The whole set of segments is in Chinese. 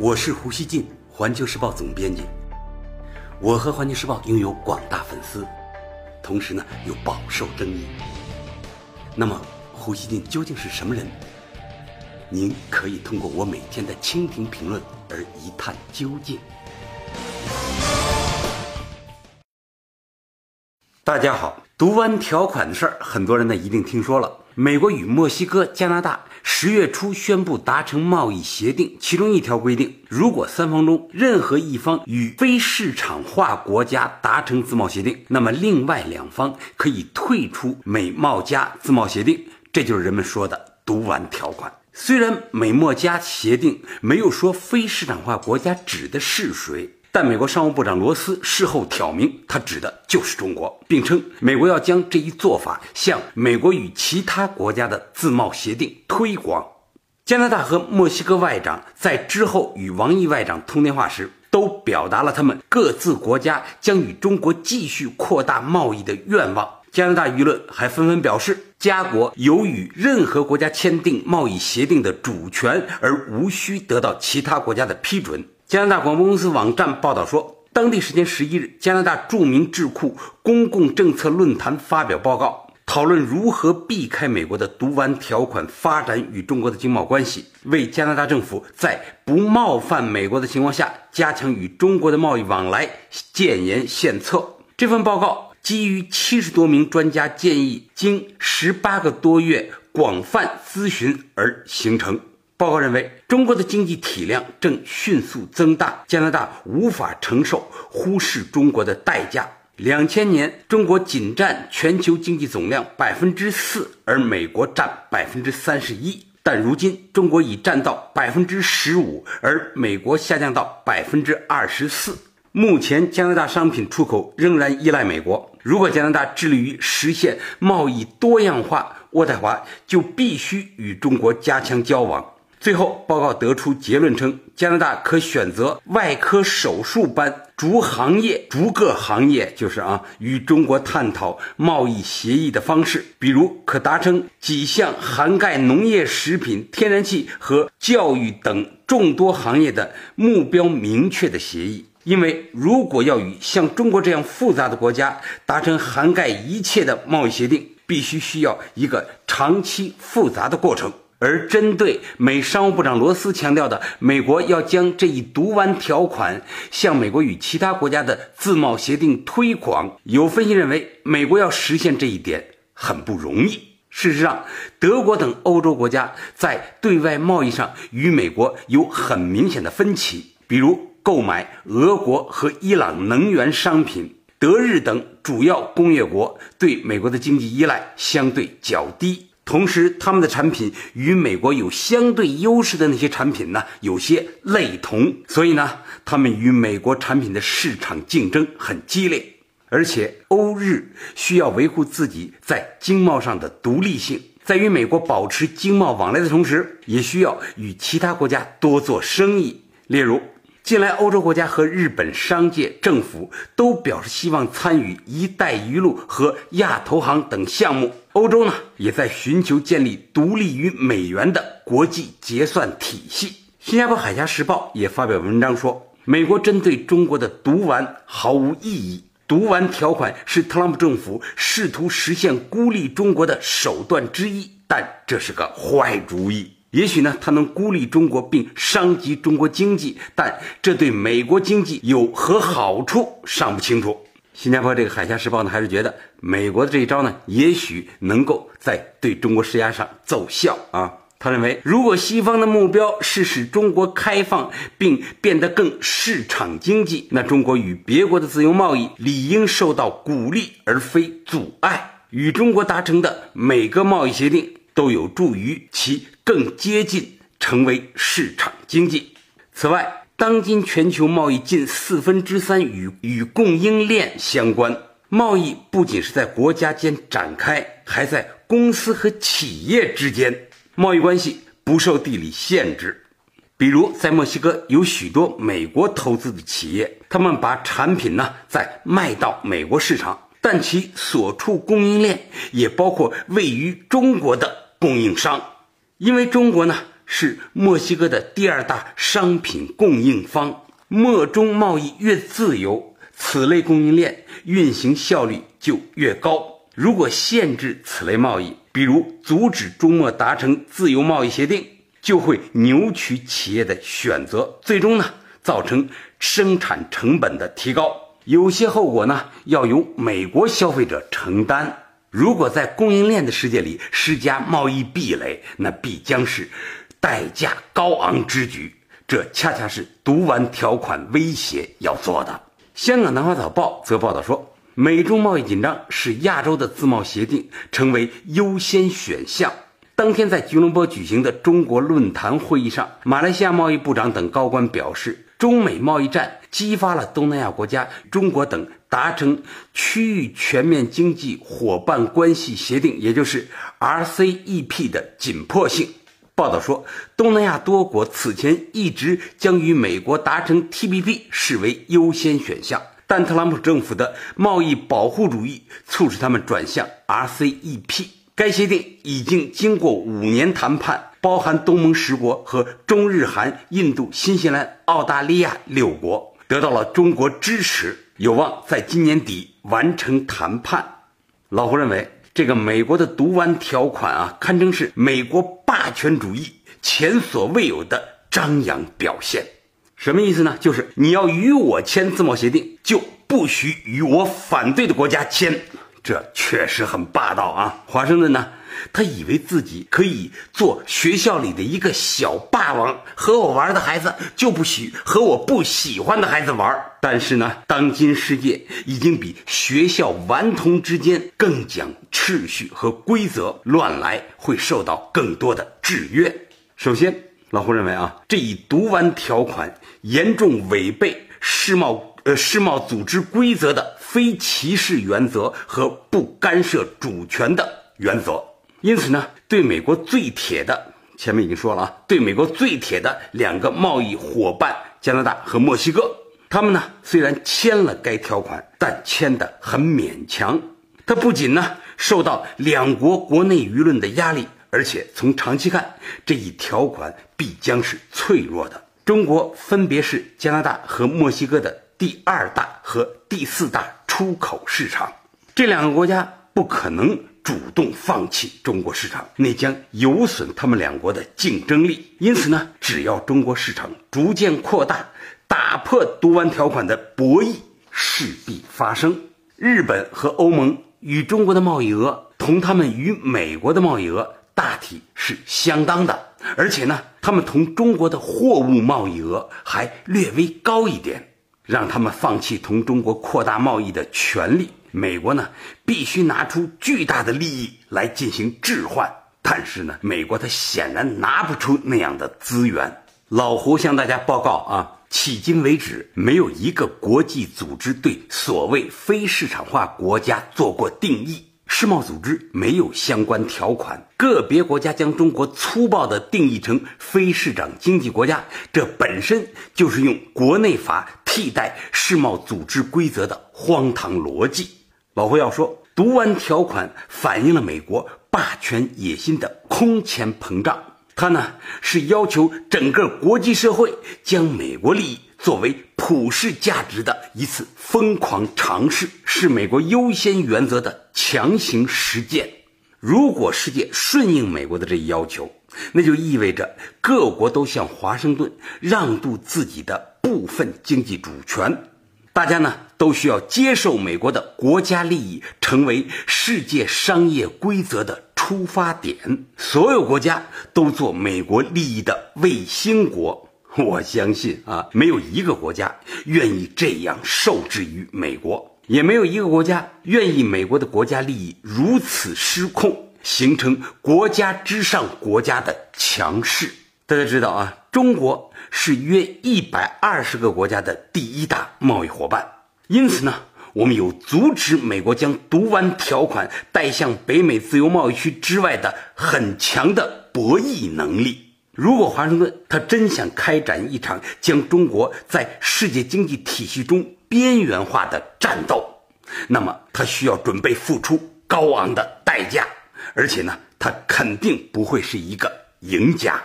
我是胡锡进，环球时报总编辑。我和环球时报拥有广大粉丝，同时呢又饱受争议。那么，胡锡进究竟是什么人？您可以通过我每天的蜻蜓评论而一探究竟。大家好，读完条款的事儿，很多人呢一定听说了。美国与墨西哥、加拿大十月初宣布达成贸易协定，其中一条规定，如果三方中任何一方与非市场化国家达成自贸协定，那么另外两方可以退出美墨加自贸协定，这就是人们说的毒丸条款。虽然美墨加协定没有说非市场化国家指的是谁。但美国商务部长罗斯事后挑明，他指的就是中国，并称美国要将这一做法向美国与其他国家的自贸协定推广。加拿大和墨西哥外长在之后与王毅外长通电话时，都表达了他们各自国家将与中国继续扩大贸易的愿望。加拿大舆论还纷纷表示，加国有与任何国家签订贸易协定的主权，而无需得到其他国家的批准。加拿大广播公司网站报道说，当地时间十一日，加拿大著名智库公共政策论坛发表报告，讨论如何避开美国的毒丸条款，发展与中国的经贸关系，为加拿大政府在不冒犯美国的情况下，加强与中国的贸易往来建言献策。这份报告基于七十多名专家建议，经十八个多月广泛咨询而形成。报告认为，中国的经济体量正迅速增大，加拿大无法承受忽视中国的代价。两千年，中国仅占全球经济总量百分之四，而美国占百分之三十一。但如今，中国已占到百分之十五，而美国下降到百分之二十四。目前，加拿大商品出口仍然依赖美国。如果加拿大致力于实现贸易多样化，渥太华就必须与中国加强交往。最后，报告得出结论称，加拿大可选择外科手术般逐行业、逐个行业，就是啊，与中国探讨贸易协议的方式，比如可达成几项涵盖农业、食品、天然气和教育等众多行业的目标明确的协议。因为如果要与像中国这样复杂的国家达成涵盖一切的贸易协定，必须需要一个长期复杂的过程。而针对美商务部长罗斯强调的，美国要将这一毒丸条款向美国与其他国家的自贸协定推广，有分析认为，美国要实现这一点很不容易。事实上，德国等欧洲国家在对外贸易上与美国有很明显的分歧，比如购买俄国和伊朗能源商品，德日等主要工业国对美国的经济依赖相对较低。同时，他们的产品与美国有相对优势的那些产品呢，有些类同，所以呢，他们与美国产品的市场竞争很激烈。而且，欧日需要维护自己在经贸上的独立性，在与美国保持经贸往来的同时，也需要与其他国家多做生意。例如，近来欧洲国家和日本商界、政府都表示希望参与“一带一路”和亚投行等项目。欧洲呢，也在寻求建立独立于美元的国际结算体系。新加坡海峡时报也发表文章说，美国针对中国的毒丸毫无意义，毒丸条款是特朗普政府试图实现孤立中国的手段之一，但这是个坏主意。也许呢，它能孤立中国并伤及中国经济，但这对美国经济有何好处尚不清楚。新加坡这个《海峡时报》呢，还是觉得美国的这一招呢，也许能够在对中国施压上奏效啊。他认为，如果西方的目标是使中国开放并变得更市场经济，那中国与别国的自由贸易理应受到鼓励而非阻碍。与中国达成的每个贸易协定都有助于其更接近成为市场经济。此外，当今全球贸易近四分之三与与供应链相关，贸易不仅是在国家间展开，还在公司和企业之间。贸易关系不受地理限制，比如在墨西哥有许多美国投资的企业，他们把产品呢再卖到美国市场，但其所处供应链也包括位于中国的供应商，因为中国呢。是墨西哥的第二大商品供应方，墨中贸易越自由，此类供应链运行效率就越高。如果限制此类贸易，比如阻止中墨达成自由贸易协定，就会扭曲企业的选择，最终呢造成生产成本的提高。有些后果呢要由美国消费者承担。如果在供应链的世界里施加贸易壁垒，那必将是代价高昂之举。这恰恰是读完条款威胁要做的。香港南华早报则报道说。美中贸易紧张使亚洲的自贸协定成为优先选项。当天在吉隆坡举行的中国论坛会议上，马来西亚贸易部长等高官表示，中美贸易战激发了东南亚国家、中国等达成区域全面经济伙伴关系协定，也就是 RCEP 的紧迫性。报道说，东南亚多国此前一直将与美国达成 TPP 视为优先选项。但特朗普政府的贸易保护主义促使他们转向 RCEP。该协定已经经过五年谈判，包含东盟十国和中日韩、印度、新西兰、澳大利亚六国，得到了中国支持，有望在今年底完成谈判。老胡认为，这个美国的毒丸条款啊，堪称是美国霸权主义前所未有的张扬表现。什么意思呢？就是你要与我签自贸协定，就不许与我反对的国家签。这确实很霸道啊！华盛顿呢，他以为自己可以做学校里的一个小霸王，和我玩的孩子就不许和我不喜欢的孩子玩。但是呢，当今世界已经比学校顽童之间更讲秩序和规则，乱来会受到更多的制约。首先。老胡认为啊，这一读完条款严重违背世贸呃世贸组织规则的非歧视原则和不干涉主权的原则。因此呢，对美国最铁的前面已经说了啊，对美国最铁的两个贸易伙伴加拿大和墨西哥，他们呢虽然签了该条款，但签的很勉强。他不仅呢受到两国国内舆论的压力。而且从长期看，这一条款必将是脆弱的。中国分别是加拿大和墨西哥的第二大和第四大出口市场，这两个国家不可能主动放弃中国市场，那将有损他们两国的竞争力。因此呢，只要中国市场逐渐扩大，打破毒丸条款的博弈势必发生。日本和欧盟与中国的贸易额，同他们与美国的贸易额。大体是相当的，而且呢，他们同中国的货物贸易额还略微高一点，让他们放弃同中国扩大贸易的权利。美国呢，必须拿出巨大的利益来进行置换，但是呢，美国它显然拿不出那样的资源。老胡向大家报告啊，迄今为止，没有一个国际组织对所谓非市场化国家做过定义。世贸组织没有相关条款，个别国家将中国粗暴地定义成非市场经济国家，这本身就是用国内法替代世贸组织规则的荒唐逻辑。老胡要说，读完条款反映了美国霸权野心的空前膨胀，它呢是要求整个国际社会将美国利益。作为普世价值的一次疯狂尝试，是美国优先原则的强行实践。如果世界顺应美国的这一要求，那就意味着各国都向华盛顿让渡自己的部分经济主权。大家呢都需要接受美国的国家利益成为世界商业规则的出发点。所有国家都做美国利益的卫星国。我相信啊，没有一个国家愿意这样受制于美国，也没有一个国家愿意美国的国家利益如此失控，形成国家之上国家的强势。大家知道啊，中国是约一百二十个国家的第一大贸易伙伴，因此呢，我们有阻止美国将毒丸条款带向北美自由贸易区之外的很强的博弈能力。如果华盛顿他真想开展一场将中国在世界经济体系中边缘化的战斗，那么他需要准备付出高昂的代价，而且呢，他肯定不会是一个赢家。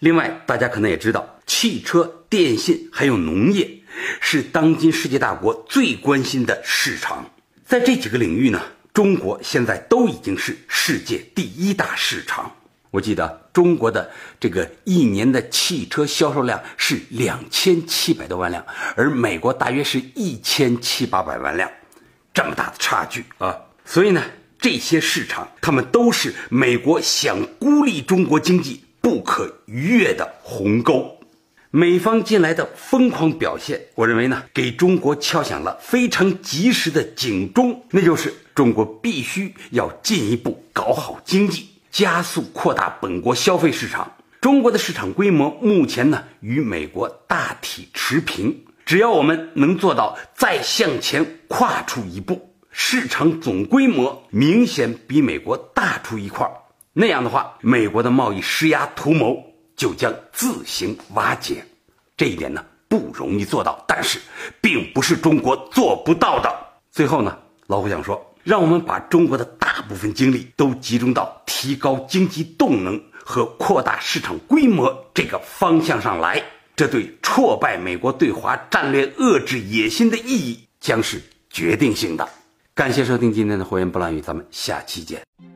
另外，大家可能也知道，汽车、电信还有农业是当今世界大国最关心的市场。在这几个领域呢，中国现在都已经是世界第一大市场。我记得中国的这个一年的汽车销售量是两千七百多万辆，而美国大约是一千七八百万辆，这么大的差距啊！所以呢，这些市场他们都是美国想孤立中国经济。不可逾越的鸿沟，美方近来的疯狂表现，我认为呢，给中国敲响了非常及时的警钟，那就是中国必须要进一步搞好经济，加速扩大本国消费市场。中国的市场规模目前呢，与美国大体持平，只要我们能做到再向前跨出一步，市场总规模明显比美国大出一块。那样的话，美国的贸易施压图谋就将自行瓦解。这一点呢不容易做到，但是并不是中国做不到的。最后呢，老虎想说，让我们把中国的大部分精力都集中到提高经济动能和扩大市场规模这个方向上来，这对挫败美国对华战略遏制野心的意义将是决定性的。感谢收听今天的火焰不乱语，咱们下期见。